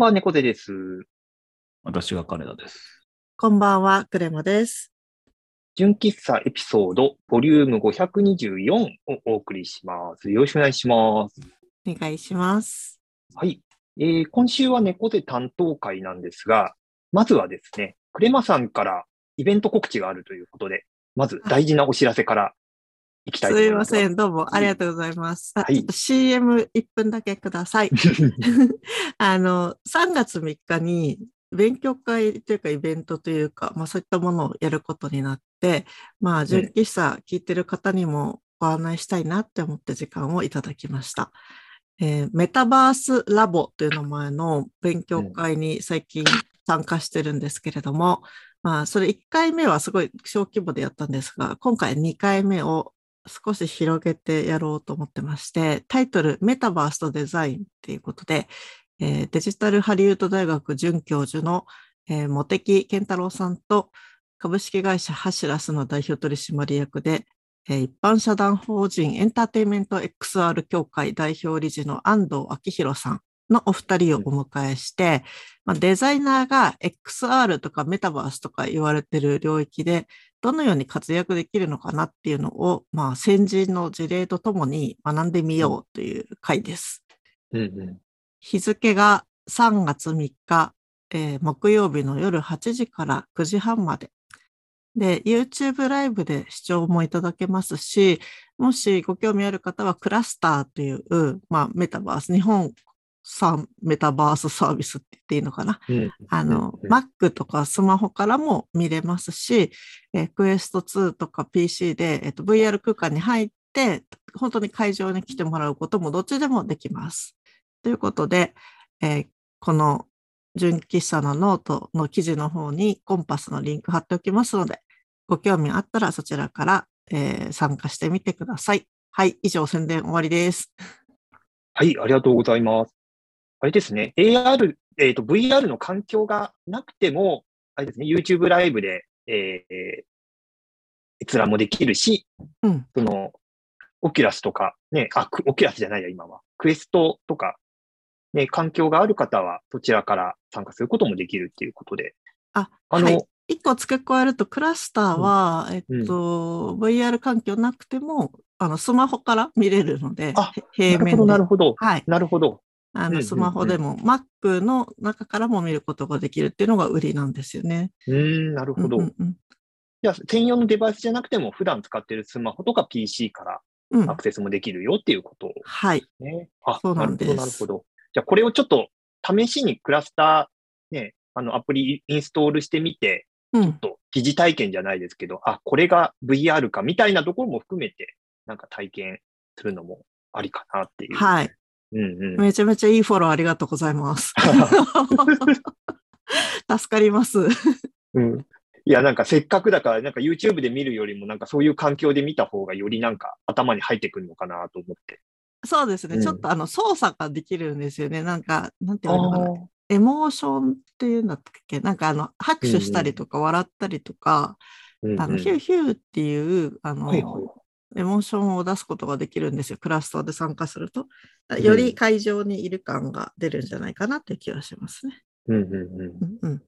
ばんは、猫背です。私が金田です。こんばんは、クレマです。純喫茶エピソード、ボリューム524をお送りします。よろしくお願いします。お願いします。はい。えー今週は猫背担当会なんですが、まずはですね、クレマさんからイベント告知があるということで、まず大事なお知らせからいきたいとす思いま。せん、どうもありがとうございます。あはいちょっと CM1 分だけください。あの、3月3日に勉強会というかイベントというか、まあそういったものをやることになって、まあ純喫茶聞いてる方にもご案内したいなって思って時間をいただきました。えーメタバースラボという名前の勉強会に最近参加してるんですけれども、まあそれ1回目はすごい小規模でやったんですが、今回2回目を少し広げてやろうと思ってまして、タイトルメタバースとデザインっていうことで、えーデジタルハリウッド大学准教授の、えー茂木健太郎さんと株式会社ハシラスの代表取締役で、えー一般社団法人エンターテインメント XR 協会代表理事の安藤明宏さんのお二人をお迎えして、まあ、デザイナーが XR とかメタバースとか言われてる領域でどのように活躍できるのかなっていうのを、まあ、先人の事例とともに学んでみようという回です。うんうん日付が3月3日、えー木曜日の夜8時から9時半まで。で、YouTube ライブで視聴もいただけますし、もしご興味ある方はクラスターという、まあ、メタバース、日本産メタバースサービスって言っていいのかな？うんあの、うん Mac とかスマホからも見れますし、えー、クエスト2とか PC で、えっと VR 空間に入って、本当に会場に来てもらうこともどっちでもできます。ということで、えーこの純喫茶のノートの記事の方に connpass のリンク貼っておきますので、ご興味あったらそちらから、えー参加してみてください。はい、以上宣伝終わりです。はい、ありがとうございます。あれですね、AR、えっ、と、VR の環境がなくても、あれですね、YouTube ライブで、えー、閲覧もできるし、うん、その、 Oculus とか、ね、あ、ク Oculus じゃないや、今は。 Quest とか、ね、環境がある方は、そちらから参加することもできるっていうことで。あ、あのはい。一個付け加えると、クラスターは、えっと、VR 環境なくても、あの、スマホから見れるので、あへ平面で。なるほど、はい。なるほど。あの、うんうんうんスマホでも、Mac の中からも見ることができるっていうのが売りなんですよね。うーん、なるほど。うんうんうんじゃあ、専用のデバイスじゃなくても、普段使っているスマホとか PC からうんアクセスもできるよっていうことはい。ね。あ、そうなんですなるほど。じゃあ、これをちょっと試しにクラスター、ね、あの、アプリインストールしてみて、うん。と疑似体験じゃないですけど、あ、これが VR かみたいなところも含めて、なんか体験するのもありかなっていう。はい。うんうん。めちゃめちゃいいフォローありがとうございます。助かります。うん。いや、なんかせっかくだから、なんか YouTube で見るよりも、なんかそういう環境で見た方がよりなんか頭に入ってくるのかなと思って。そうですね。うんちょっとあの操作ができるんですよね。なんか、なんていうのかな。エモーションっていうんだったっけ？なんかあの、拍手したりとか笑ったりとか、うんうんあの、ヒューヒューっていう、あの、はいはい。エモーションを出すことができるんですよ。クラスターで参加すると。んより会場にいる感が出るんじゃないかなっていう気がしますね。うんうんうん。いうんうん。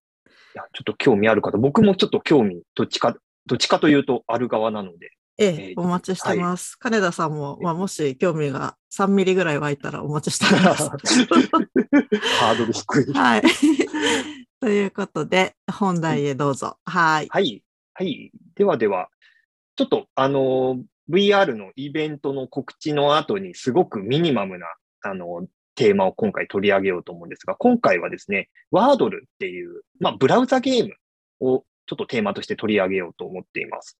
や、ちょっと興味ある方、僕もちょっと興味、どっちか、どっちかというとある側なので。えええ、ーお待ちしてます。金田さんも、まあ、もし興味が3ミリぐらい湧いたらお待ちしてます。ハードル低い。はい。ということで、本題へどうぞ。はい。はい。はい。ではでは、ちょっと、あのー VR のイベントの告知の後にすごくミニマムな、あのーテーマを今回取り上げようと思うんですが、今回はですね、ワードルっていう、まあ、ブラウザゲームをちょっとテーマとして取り上げようと思っています。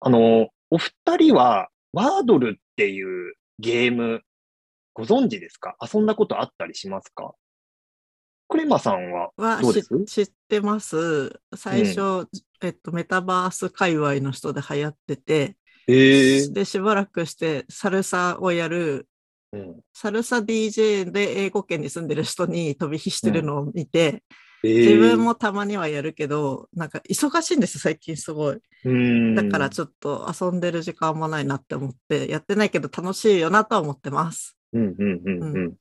あのーお二人は、ワードルっていうゲーム、ご存知ですか？遊んだことあったりしますか？クレマさんははどうです？知知ってます。最初、えっと、メタバース界隈の人で流行ってて、えで、しばらくしてサルサをやる、うんサルサ DJ で英語圏に住んでる人に飛び火してるのを見て、えー自分もたまにはやるけど、なんか忙しいんですよ、最近すごい。うんだからちょっと遊んでる時間もないなって思って、やってないけど楽しいよなとは思ってます。うんうんうんうん。うわ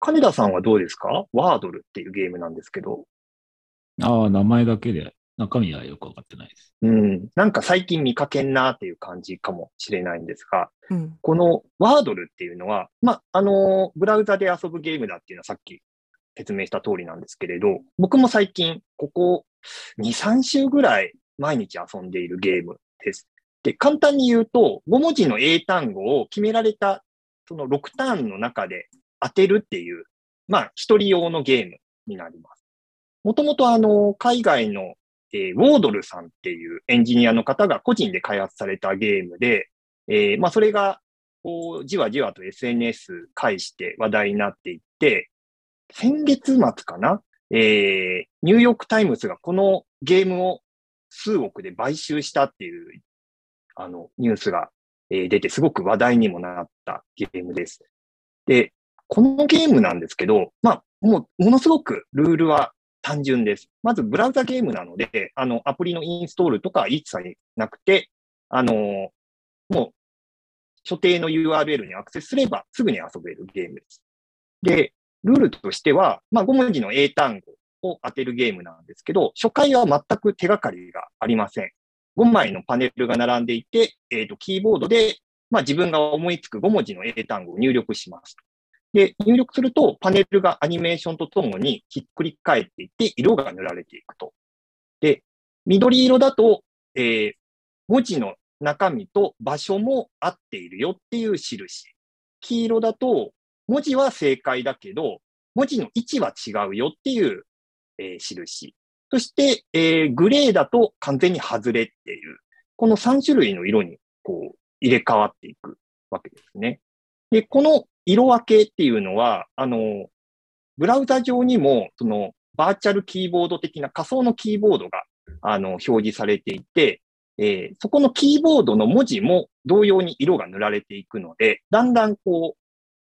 金田さんはどうですか？ワードルっていうゲームなんですけど。ああ、名前だけで中身はよくわかってないです。うん。なんか最近見かけんなっていう感じかもしれないんですが、うん。このワードルっていうのは、まあ、あの、ブラウザで遊ぶゲームだっていうのはさっき説明した通りなんですけれど、僕も最近、ここ2、3週ぐらい毎日遊んでいるゲームです。で、簡単に言うと、5文字の英単語を決められた、その6ターンの中で当てるっていう、まあ、一人用のゲームになります。もともとあの、海外の、えー Wardle さんっていうエンジニアの方が個人で開発されたゲームで、えーまあ、それが、こう、じわじわと SNS 介して話題になっていって、先月末かなえーニューヨークタイムズがこのゲームを数億で買収したっていう、あの、ニュースが、えー出て、すごく話題にもなったゲームです。で、このゲームなんですけど、まあ、もう、ものすごくルールは単純です。まず、ブラウザゲームなので、あの、アプリのインストールとか一切なくて、あのもう、所定の URL にアクセスすればすぐに遊べるゲームです。で、ルールとしては、まあ、5文字の英単語を当てるゲームなんですけど、初回は全く手がかりがありません。5枚のパネルが並んでいて、えっ、と、キーボードで、まあ、自分が思いつく5文字の英単語を入力します。で、入力すると、パネルがアニメーションとともにひっくり返っていって、色が塗られていくと。で、緑色だと、えー文字の中身と場所も合っているよっていう印。黄色だと、文字は正解だけど、文字の位置は違うよっていう、えー印。そして、えーグレーだと完全に外れっていう、この3種類の色にこう入れ替わっていくわけですね。で、この色分けっていうのは、あの、ブラウザ上にも、そのバーチャルキーボード的な仮想のキーボードが、あの、表示されていて、えーそこのキーボードの文字も同様に色が塗られていくので、だんだんこう、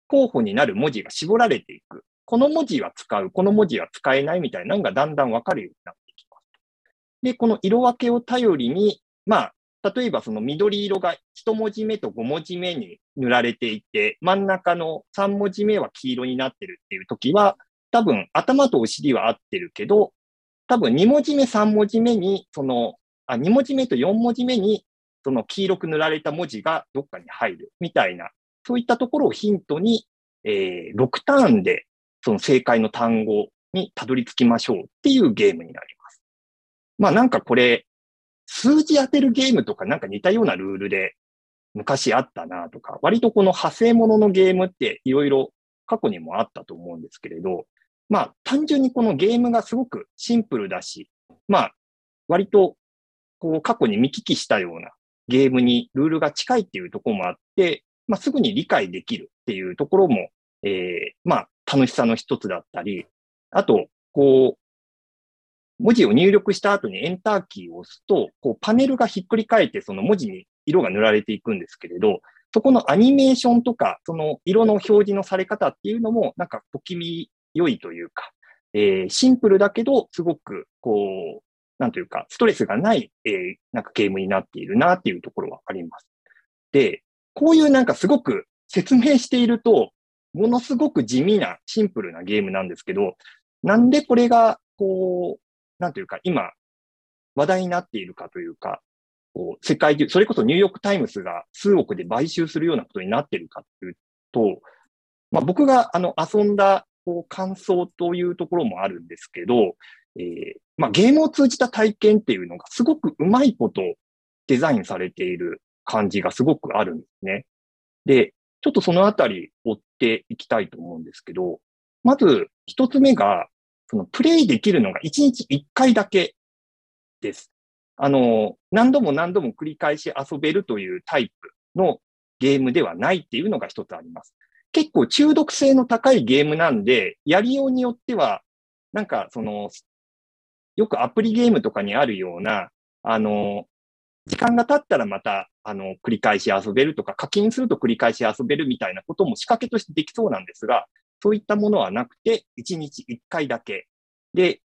候補になる文字が絞られていく。この文字は使う、この文字は使えないみたいなのがだんだんわかるようになってきます。で、この色分けを頼りに、まあ、例えばその緑色が1文字目と5文字目に塗られていて、真ん中の3文字目は黄色になってるっていう時は、多分頭とお尻は合ってるけど、多分2文字目、3文字目に、その、あ、2文字目と4文字目に、その黄色く塗られた文字がどっかに入るみたいな、そういったところをヒントに、えー6ターンでその正解の単語にたどり着きましょうっていうゲームになります。まあなんかこれ、数字当てるゲームとかなんか似たようなルールで昔あったなとか、割とこの派生もののゲームっていろいろ過去にもあったと思うんですけれど、まあ単純にこのゲームがすごくシンプルだし、まあ割とこう過去に見聞きしたようなゲームにルールが近いっていうところもあって、まあすぐに理解できるっていうところも、えーまあ楽しさの一つだったり、あと、こう、文字を入力した後にエンターキーを押すと、こうパネルがひっくり返ってその文字に色が塗られていくんですけれど、そこのアニメーションとか、その色の表示のされ方っていうのも、なんか小気味良いというか、えーシンプルだけど、すごく、こう、なんというか、ストレスがない、えーなんかゲームになっているなっていうところはあります。で、こういうなんかすごく説明していると、ものすごく地味なシンプルなゲームなんですけど、なんでこれが、こう、なんというか、今、話題になっているかというか、こう世界中、それこそニューヨークタイムズが数億で買収するようなことになっているかというと、まあ、僕があの遊んだこう感想というところもあるんですけど、えーまあ、ゲームを通じた体験っていうのがすごくうまいことデザインされている感じがすごくあるんですね。で、ちょっとそのあたり追っていきたいと思うんですけど、まず一つ目が、そのプレイできるのが1日1回だけです。あの、何度も何度も繰り返し遊べるというタイプのゲームではないっていうのが一つあります。結構中毒性の高いゲームなんで、やりようによっては、なんかその、よくアプリゲームとかにあるような、あの、時間が経ったらまた、あの、繰り返し遊べるとか、課金すると繰り返し遊べるみたいなことも仕掛けとしてできそうなんですが、そういったものはなくて、1日1回だけ。で、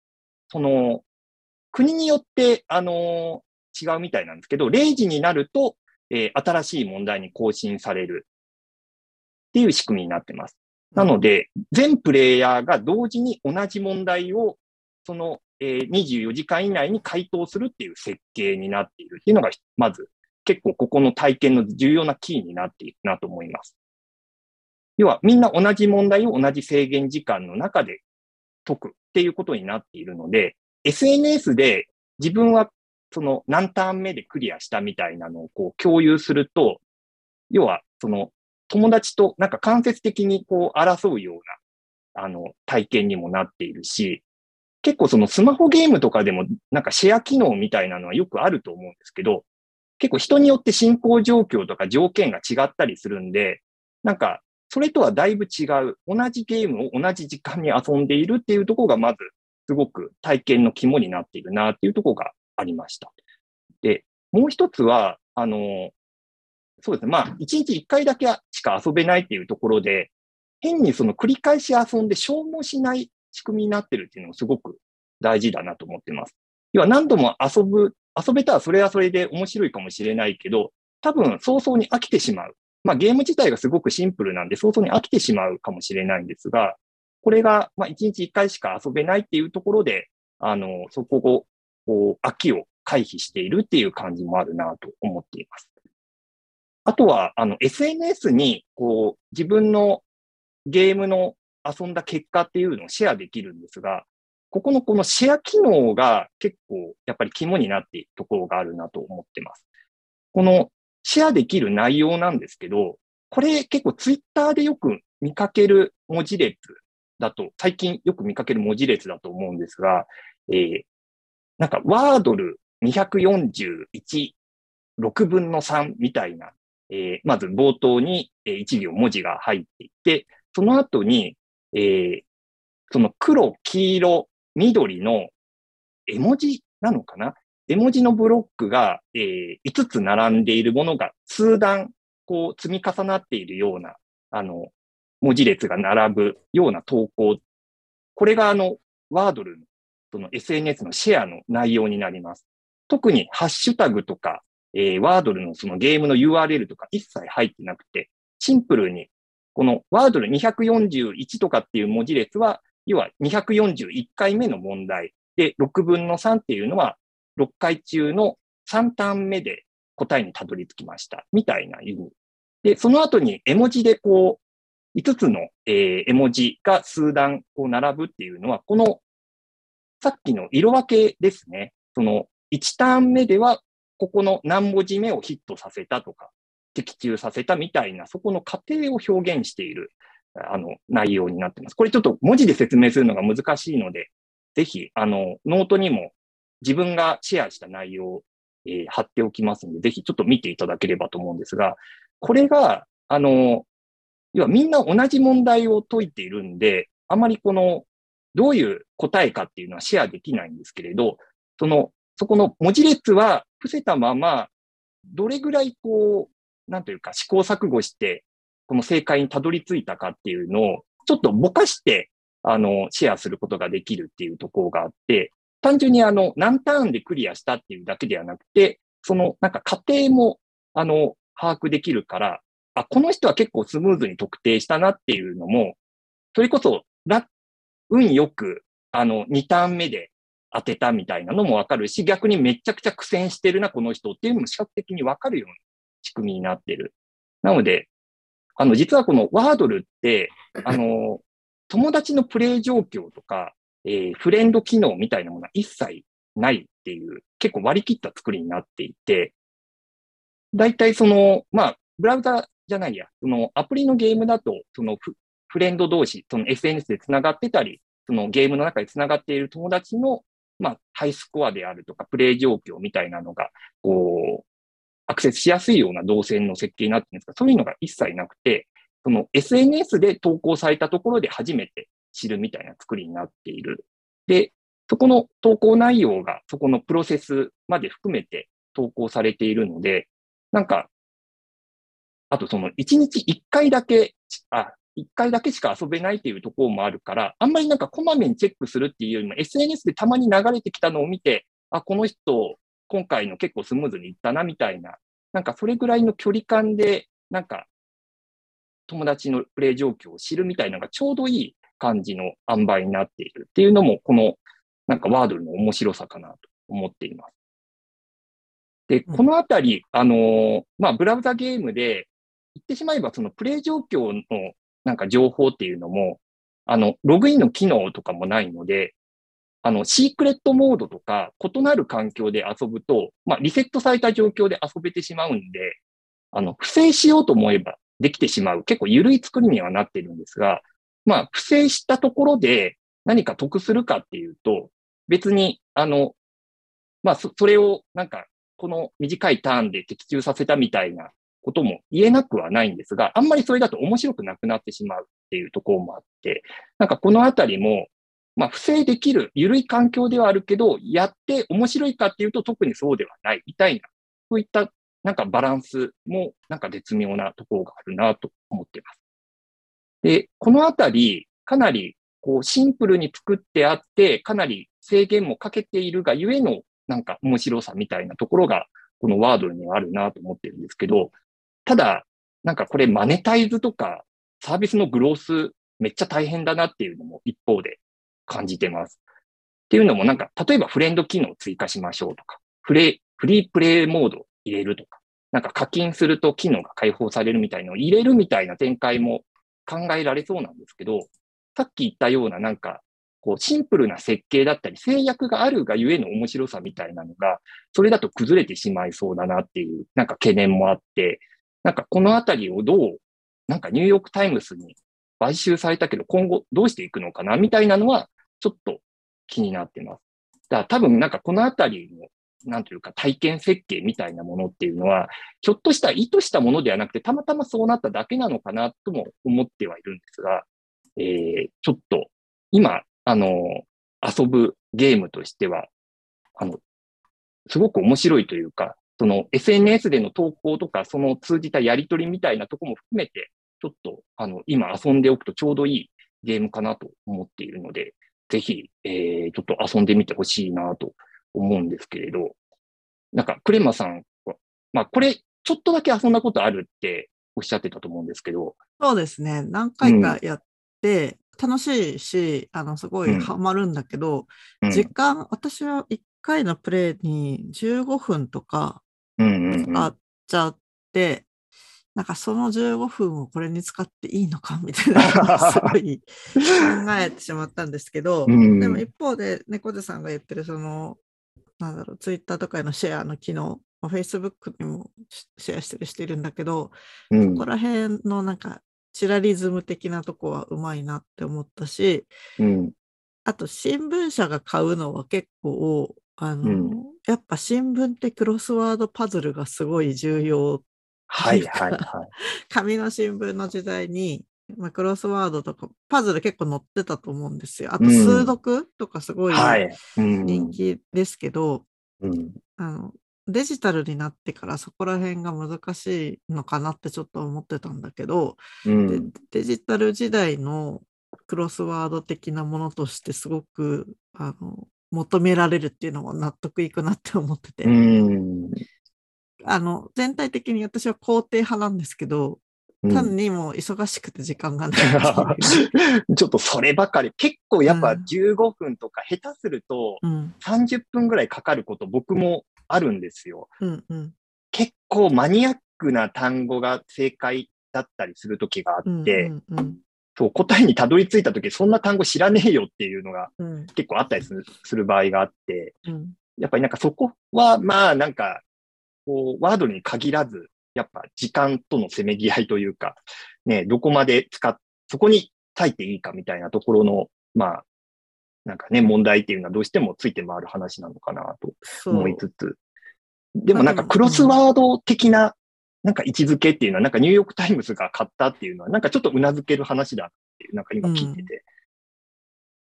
その、国によって、あの、違うみたいなんですけど、0時になると、えー新しい問題に更新されるっていう仕組みになってます。なので、全プレイヤーが同時に同じ問題を、その、えー、24時間以内に回答するっていう設計になっているっていうのが、まず結構ここの体験の重要なキーになっているなと思います。要はみんな同じ問題を同じ制限時間の中で解くっていうことになっているので、SNS で自分はその何ターン目でクリアしたみたいなのをこう共有すると、要はその友達となんか間接的にこう争うようなあの体験にもなっているし、結構そのスマホゲームとかでもなんかシェア機能みたいなのはよくあると思うんですけど、結構人によって進行状況とか条件が違ったりするんで、なんかそれとはだいぶ違う、同じゲームを同じ時間に遊んでいるっていうところがまずすごく体験の肝になっているなっていうところがありました。で、もう一つは、あの、そうですね。まあ、一日一回だけしか遊べないっていうところで、変にその繰り返し遊んで消耗しない仕組みになってるっていうのもすごく大事だなと思ってます。要は何度も遊ぶ、遊べたらそれはそれで面白いかもしれないけど、多分早々に飽きてしまう。まあゲーム自体がすごくシンプルなんで早々に飽きてしまうかもしれないんですが、これが、まあ一日一回しか遊べないっていうところで、あの、そこを、こう、飽きを回避しているっていう感じもあるなと思っています。あとは、あの、SNS に、こう、自分のゲームの遊んだ結果っていうのをシェアできるんですが、ここのこのシェア機能が結構やっぱり肝になっているところがあるなと思ってます。このシェアできる内容なんですけど、これ結構ツイッターでよく見かける文字列だと、最近よく見かける文字列だと思うんですが、えー、なんかワードル241、6分の3みたいなえー、まず冒頭に、え、1行文字が入っていて、その後に、えー、その黒、黄色、緑の絵文字なのかな？絵文字のブロックが、えー、5つ並んでいるものが数段、こう積み重なっているような、あの、文字列が並ぶような投稿。これがあの、ワードルの、その SNS のシェアの内容になります。特にハッシュタグとか、えー、ワードルのそのゲームの URL とか一切入ってなくて、シンプルに、このワードル241とかっていう文字列は、要は241回目の問題で、6分の3っていうのは、6回中の3ターン目で答えにたどり着きました。みたいな意味。で、その後に絵文字でこう、5つの、え、絵文字が数段こう並ぶっていうのは、このさっきの色分けですね。その1ターン目ではここの何文字目をヒットさせたとか、的中させたみたいな、そこの過程を表現している、あの、内容になってます。これちょっと文字で説明するのが難しいので、ぜひ、あの、ノートにも自分がシェアした内容を、えー、貼っておきますので、ぜひちょっと見ていただければと思うんですが、これが、あの、要はみんな同じ問題を解いているんで、あまりこの、どういう答えかっていうのはシェアできないんですけれど、そのそこの文字列は伏せたまま、どれぐらいこう、なんというか試行錯誤して、この正解にたどり着いたかっていうのを、ちょっとぼかして、あの、シェアすることができるっていうところがあって、単純にあの、何ターンでクリアしたっていうだけではなくて、その、なんか過程も、あの、把握できるから、あ、この人は結構スムーズに特定したなっていうのも、それこそ、運よく、あの、2ターン目で当てたみたいなのもわかるし、逆にめちゃくちゃ苦戦してるな、この人っていうのも視覚的にわかるような仕組みになってる。なので、あの、実はこのワードルって、あの、友達のプレイ状況とか、えー、フレンド機能みたいなものは一切ないっていう、結構割り切った作りになっていて、大体その、まあ、ブラウザじゃないや、そのアプリのゲームだと、そのフレンド同士、その SNS で繋がってたり、そのゲームの中で繋がっている友達のまあ、ハイスコアであるとか、プレイ状況みたいなのが、こう、アクセスしやすいような動線の設計になってるんですが、そういうのが一切なくて、その SNS で投稿されたところで初めて知るみたいな作りになっている。で、そこの投稿内容が、そこのプロセスまで含めて投稿されているので、なんか、あとその1日1回だけ、あ、一回だけしか遊べないっていうところもあるから、あんまりなんかこまめにチェックするっていうよりも、SNS でたまに流れてきたのを見て、あ、この人、今回の結構スムーズにいったな、みたいな、なんかそれぐらいの距離感で、なんか、友達のプレイ状況を知るみたいなのがちょうどいい感じの塩梅になっているっていうのも、このなんかワードルの面白さかなと思っています。で、このあたり、あの、まあ、ブラウザゲームで、言ってしまえばそのプレイ状況のなんか情報っていうのも、あの、ログインの機能とかもないので、あの、シークレットモードとか、異なる環境で遊ぶと、まあ、リセットされた状況で遊べてしまうんで、あの、不正しようと思えばできてしまう、結構緩い作りにはなっているんですが、まあ、不正したところで何か得するかっていうと、別に、あの、まあ、それをなんか、この短いターンで的中させたみたいなことも言えなくはないんですが、あんまりそれだと面白くなくなってしまうっていうところもあって、なんかこのあたりも、まあ、不正できる、緩い環境ではあるけど、やって面白いかっていうと特にそうではないみたいな、そういったなんかバランスもなんか絶妙なところがあるなと思っています。で、このあたり、かなりこうシンプルに作ってあって、かなり制限もかけているがゆえのなんか面白さみたいなところが、このワードにはあるなと思ってるんですけど、ただ、なんかこれマネタイズとかサービスのグロースめっちゃ大変だなっていうのも一方で感じてます。っていうのもなんか、例えばフレンド機能を追加しましょうとか、フレフリープレイモード入れるとか、なんか課金すると機能が解放されるみたいのを入れるみたいな展開も考えられそうなんですけど、さっき言ったようななんか、こうシンプルな設計だったり制約があるがゆえの面白さみたいなのが、それだと崩れてしまいそうだなっていうなんか懸念もあって、なんかこのあたりをどう、なんかニューヨークタイムズに買収されたけど今後どうしていくのかなみたいなのはちょっと気になってます。だから多分なんかこのあたりのなんというか体験設計みたいなものっていうのは、ひょっとしたら意図したものではなくて、たまたまそうなっただけなのかなとも思ってはいるんですが、えー、ちょっと今、あの、遊ぶゲームとしては、あの、すごく面白いというか、その SNS での投稿とか、その通じたやりとりみたいなとこも含めて、ちょっと、あの、今遊んでおくとちょうどいいゲームかなと思っているので、ぜひ、えー、ちょっと遊んでみてほしいなと思うんですけれど、なんか、クレマさんは、まあ、これ、ちょっとだけ遊んだことあるっておっしゃってたと思うんですけど。そうですね。何回かやって、楽しいし、あの、すごいハマるんだけど、うん、時間、私は1回のプレイに15分とか使っちゃって、なんかその15分をこれに使っていいのかみたいな、すごい考えてしまったんですけど、うん、でも一方で猫背さんが言ってるそのなんだろう、ツイッターとかへのシェアの機能、フェイスブックにもシェアしてるしてるんだけど、うん、そこら辺のなんか、チラリズム的なとこはうまいなって思ったし、うん、あと新聞社が買うのは結構、あの、うん、やっぱ新聞ってクロスワードパズルがすごい重要はいはいはい。紙の新聞の時代に、まあ、クロスワードとか、パズル結構載ってたと思うんですよ。あと、数読とかすごい人気ですけど、うん、あのデジタルになってからそこら辺が難しいのかなってちょっと思ってたんだけど、うん、デジタル時代のクロスワード的なものとしてすごくあの求められるっていうのも納得いくなって思ってて、うん、あの全体的に私は肯定派なんですけど単にも忙しくて時間がない ちょっとそればかり。結構やっぱ15分とか、下手すると30分ぐらいかかること僕もあるんですよ。うんうん、結構マニアックな単語が正解だったりする時があって、うんうんうん、そう答えにたどり着いた時そんな単語知らねえよっていうのが結構あったりするする場合があって、うん、やっぱりなんかそこはまあなんかこうワードに限らずやっぱ時間とのせめぎ合いというか、ね、どこまで使っ、そこに書いていいかみたいなところの、まあ、なんかね、問題っていうのはどうしてもついて回る話なのかなと思いつつ。でもなんかクロスワード的な、なんか位置づけっていうのは、なんかニューヨークタイムズが買ったっていうのは、なんかちょっと頷ける話だっていう、なんか今聞いてて。うん、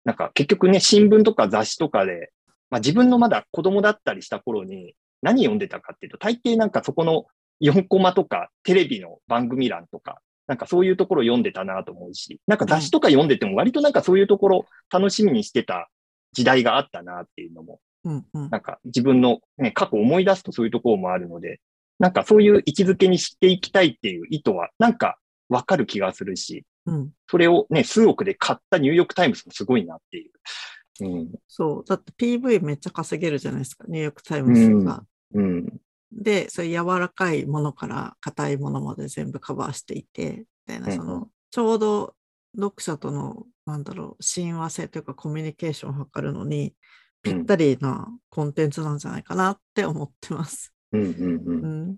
なんか結局ね、新聞とか雑誌とかで、まあ自分のまだ子供だったりした頃に何読んでたかっていうと、大抵なんかそこの4コマとかテレビの番組欄とか、なんかそういうところ読んでたなと思うし、なんか雑誌とか読んでても割となんかそういうところ楽しみにしてた時代があったなっていうのも、うんうん、なんか自分の、ね、過去を思い出すとそういうところもあるので、なんかそういう位置づけにしていきたいっていう意図は、なんかわかる気がするし、うん。それをね、数億で買ったニューヨークタイムズもすごいなっていう。うん。そう。だって PV めっちゃ稼げるじゃないですか、ニューヨークタイムズが。うん。で、そういう柔らかいものから硬いものまで全部カバーしていて、みたいな、うんうんその、ちょうど読者との、なんだろう、親和性というかコミュニケーションを図るのに、ぴったりなコンテンツなんじゃないかなって思ってます。うんうんうんうん。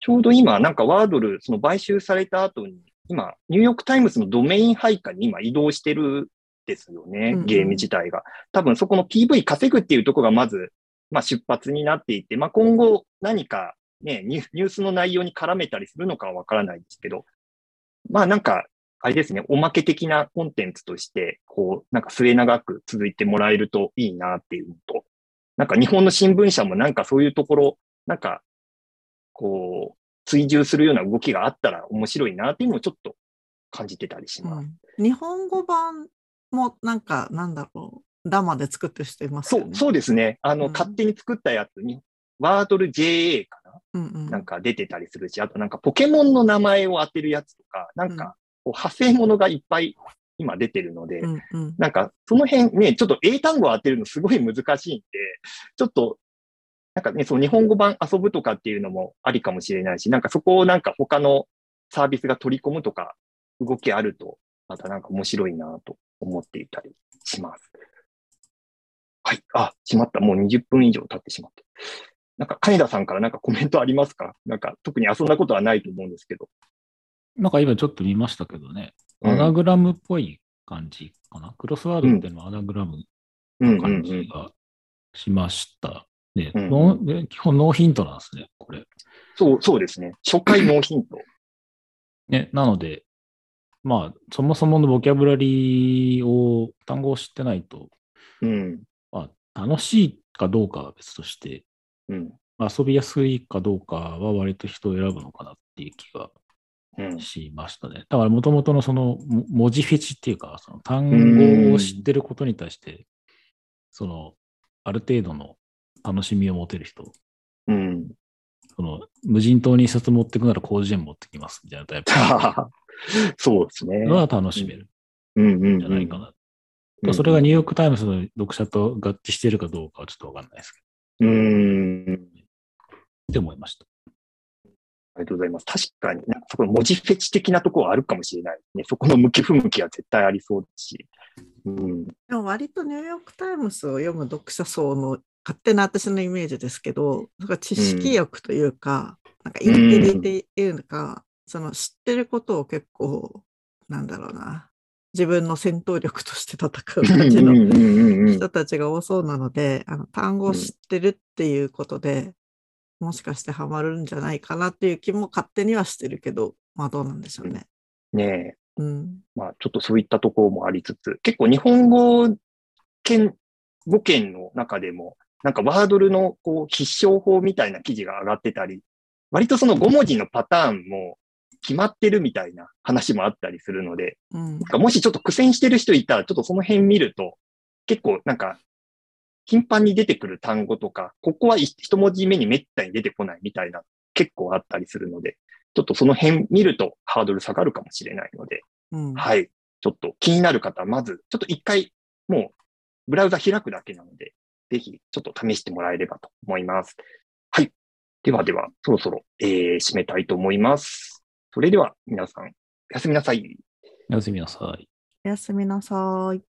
ちょうど今、なんか Wordle、その買収された後に、今、ニューヨークタイムズのドメイン配下に今移動してるんですよねうんうん、ゲーム自体が。多分そこの PV 稼ぐっていうところがまず、まあ出発になっていて、まあ今後何かね、ニュースの内容に絡めたりするのかはわからないですけど、まあなんか、あれですね、おまけ的なコンテンツとして、こう、なんか末永く続いてもらえるといいなっていうのと、なんか日本の新聞社もなんかそういうところ、なんか、こう、追従するような動きがあったら面白いなっていうのをちょっと感じてたりします。うん日本語版もなんか、なんだろうう、ダマで作ってる人いますそう、よね。そうですね。あの、うん勝手に作ったやつに、ワードル JA かな、うんうん。なんか出てたりするし、あとなんかポケモンの名前を当てるやつとか、なんかこう派生物がいっぱい今出てるので、うんうん。なんかその辺ね、ちょっと英単語を当てるのすごい難しいんで、ちょっと、なんかね、その日本語版遊ぶとかっていうのもありかもしれないし、なんかそこをなんか他のサービスが取り込むとか動きあると、またなんか面白いなと思っていたりします。はい。あ、しまった。もう20分以上経ってしまった。なんか、金田さんからなんかコメントありますか？なんか、特に遊んだことはないと思うんですけど。なんか今ちょっと見ましたけどね、うんアナグラムっぽい感じかな？クロスワードっていうのはアナグラムうんうんう感んじがしました。ねうん基本ノーヒントなんですね、これ。そう、そうですね。初回ノーヒント。ね、なので、まあ、そもそものボキャブラリーを、単語を知ってないと、うん。まあ、楽しいかどうかは別として、うん。遊びやすいかどうかは割と人を選ぶのかなっていう気がうん。しましたね。だから、もともとのそのも文字フェチっていうか、その単語を知ってることに対して、その、ある程度の楽しみを持てる人、うん。その、無人島に一冊持ってくなら広辞苑持ってきますみたいなタイプ そうですね。のは楽しめるうんうんうん。んじゃないかな。うんそれがニューヨークタイムズの読者と合致しているかどうかはちょっとわかんないですけうーん。ど、って思いました。ありがとうございます。確かに、なんかそこの文字フェチ的なところはあるかもしれないね。そこの向き不向きは絶対ありそうだし。うん。でも割とニューヨークタイムズを読む読者層の勝手な私のイメージですけど、それ知識欲というか、なんかインテリっていうのか、その知ってることを結構、なんだろうな、自分の戦闘力として戦う感じの人たちが多そうなので、あの単語を知ってるっていうことで、もしかしてハマるんじゃないかなっていう気も勝手にはしてるけど、まあどうなんでしょうね。ねえ。うん。まあ、ちょっとそういったところもありつつ、結構日本語圏、語圏の中でも、なんかワードルのこう必勝法みたいな記事が上がってたり、割とその5文字のパターンも決まってるみたいな話もあったりするので、うんなんかもしちょっと苦戦してる人いたら、ちょっとその辺見ると、結構なんか、頻繁に出てくる単語とか、ここは一一文字目にめったに出てこないみたいな、結構あったりするので、ちょっとその辺見るとハードル下がるかもしれないので、うんはい。ちょっと気になる方は、まず、ちょっと一回、もう、ブラウザ開くだけなので、ぜひ、ちょっと試してもらえればと思います。はい。ではでは、そろそろ、えー、締めたいと思います。それでは、皆さん、おやすみなさい。おやすみなさい。おやすみなさい。